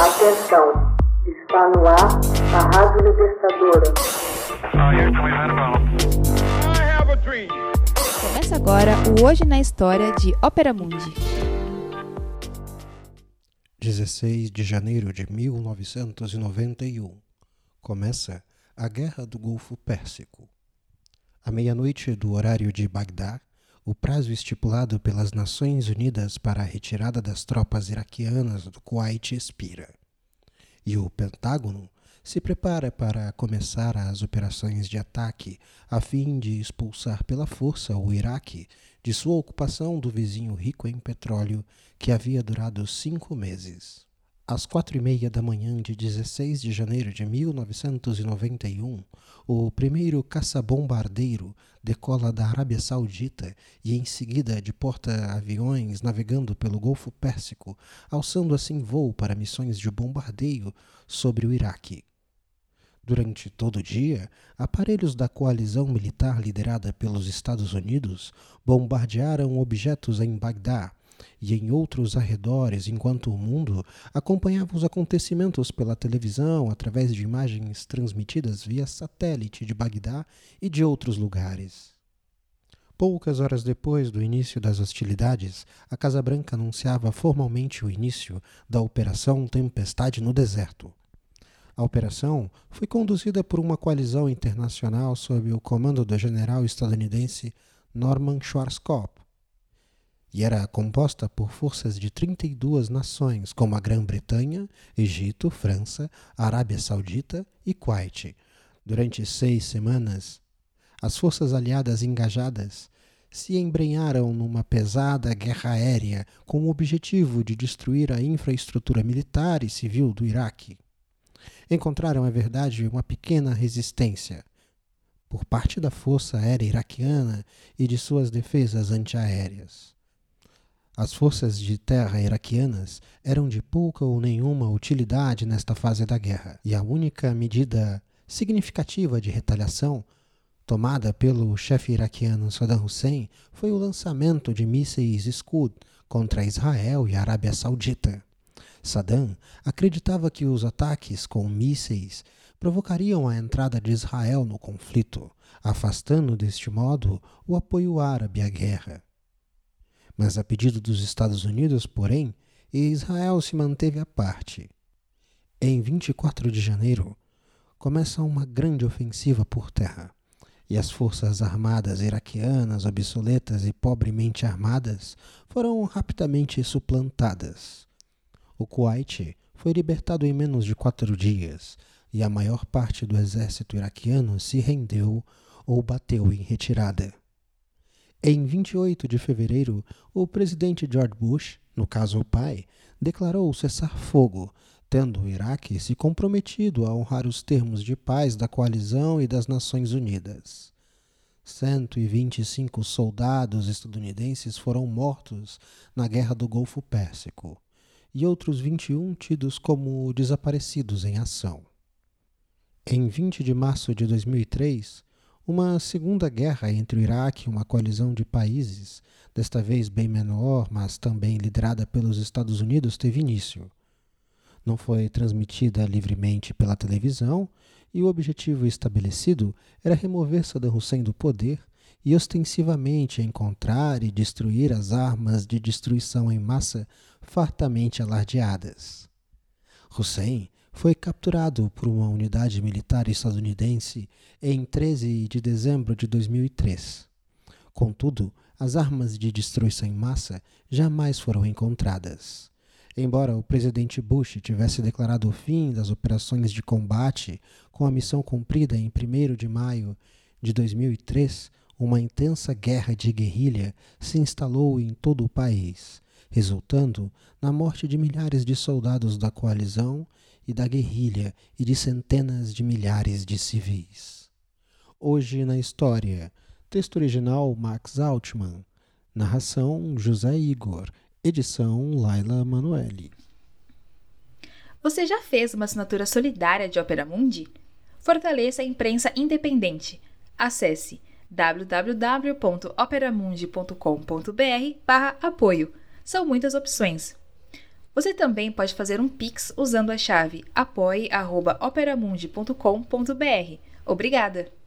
Atenção, está no ar a Rádio Libertadora. Começa agora o Hoje na História de Ópera Mundi. 16 de janeiro de 1991. Começa a Guerra do Golfo Pérsico. À meia-noite do horário de Bagdá, o prazo estipulado pelas Nações Unidas para a retirada das tropas iraquianas do Kuwait expira. E o Pentágono se prepara para começar as operações de ataque a fim de expulsar pela força o Iraque de sua ocupação do vizinho rico em petróleo que havia durado cinco meses. Às quatro e meia da manhã de 16 de janeiro de 1991, o primeiro caça-bombardeiro decola da Arábia Saudita e em seguida de porta-aviões navegando pelo Golfo Pérsico, alçando assim voo para missões de bombardeio sobre o Iraque. Durante todo o dia, aparelhos da coalizão militar liderada pelos Estados Unidos bombardearam objetos em Bagdá, e em outros arredores, enquanto o mundo acompanhava os acontecimentos pela televisão através de imagens transmitidas via satélite de Bagdá e de outros lugares. Poucas horas depois do início das hostilidades, a Casa Branca anunciava formalmente o início da Operação Tempestade no Deserto. A operação foi conduzida por uma coalizão internacional sob o comando do general estadunidense Norman Schwarzkopf, e era composta por forças de 32 nações, como a Grã-Bretanha, Egito, França, Arábia Saudita e Kuwait. Durante seis semanas, as forças aliadas engajadas se embrenharam numa pesada guerra aérea com o objetivo de destruir a infraestrutura militar e civil do Iraque. Encontraram, é verdade, uma pequena resistência por parte da Força Aérea Iraquiana e de suas defesas antiaéreas. As forças de terra iraquianas eram de pouca ou nenhuma utilidade nesta fase da guerra, e a única medida significativa de retaliação tomada pelo chefe iraquiano Saddam Hussein foi o lançamento de mísseis Scud contra Israel e a Arábia Saudita. Saddam acreditava que os ataques com mísseis provocariam a entrada de Israel no conflito, afastando deste modo o apoio árabe à guerra. Mas a pedido dos Estados Unidos, porém, Israel se manteve à parte. Em 24 de janeiro, começa uma grande ofensiva por terra, e as forças armadas iraquianas, obsoletas e pobremente armadas, foram rapidamente suplantadas. O Kuwait foi libertado em menos de quatro dias, e a maior parte do exército iraquiano se rendeu ou bateu em retirada. Em 28 de fevereiro, o presidente George Bush, no caso o pai, declarou cessar-fogo, tendo o Iraque se comprometido a honrar os termos de paz da coalizão e das Nações Unidas. 125 soldados estadunidenses foram mortos na Guerra do Golfo Pérsico e outros 21 tidos como desaparecidos em ação. Em 20 de março de 2003, uma segunda guerra entre o Iraque e uma coalizão de países, desta vez bem menor, mas também liderada pelos Estados Unidos, teve início. Não foi transmitida livremente pela televisão e o objetivo estabelecido era remover Saddam Hussein do poder e ostensivamente encontrar e destruir as armas de destruição em massa fartamente alardeadas. Hussein foi capturado por uma unidade militar estadunidense em 13 de dezembro de 2003. Contudo, as armas de destruição em massa jamais foram encontradas. Embora o presidente Bush tivesse declarado o fim das operações de combate com a missão cumprida em 1 de maio de 2003, uma intensa guerra de guerrilha se instalou em todo o país, resultando na morte de milhares de soldados da coalizão e da guerrilha e de centenas de milhares de civis. Hoje na história, texto original Max Altman, narração José Igor, edição Laila Manuelle. Você já fez uma assinatura solidária de Opera Mundi? Fortaleça a imprensa independente. Acesse www.operamundi.com.br/apoio. São muitas opções Você também pode fazer um Pix usando a chave apoie.operamundi.com.br. Obrigada!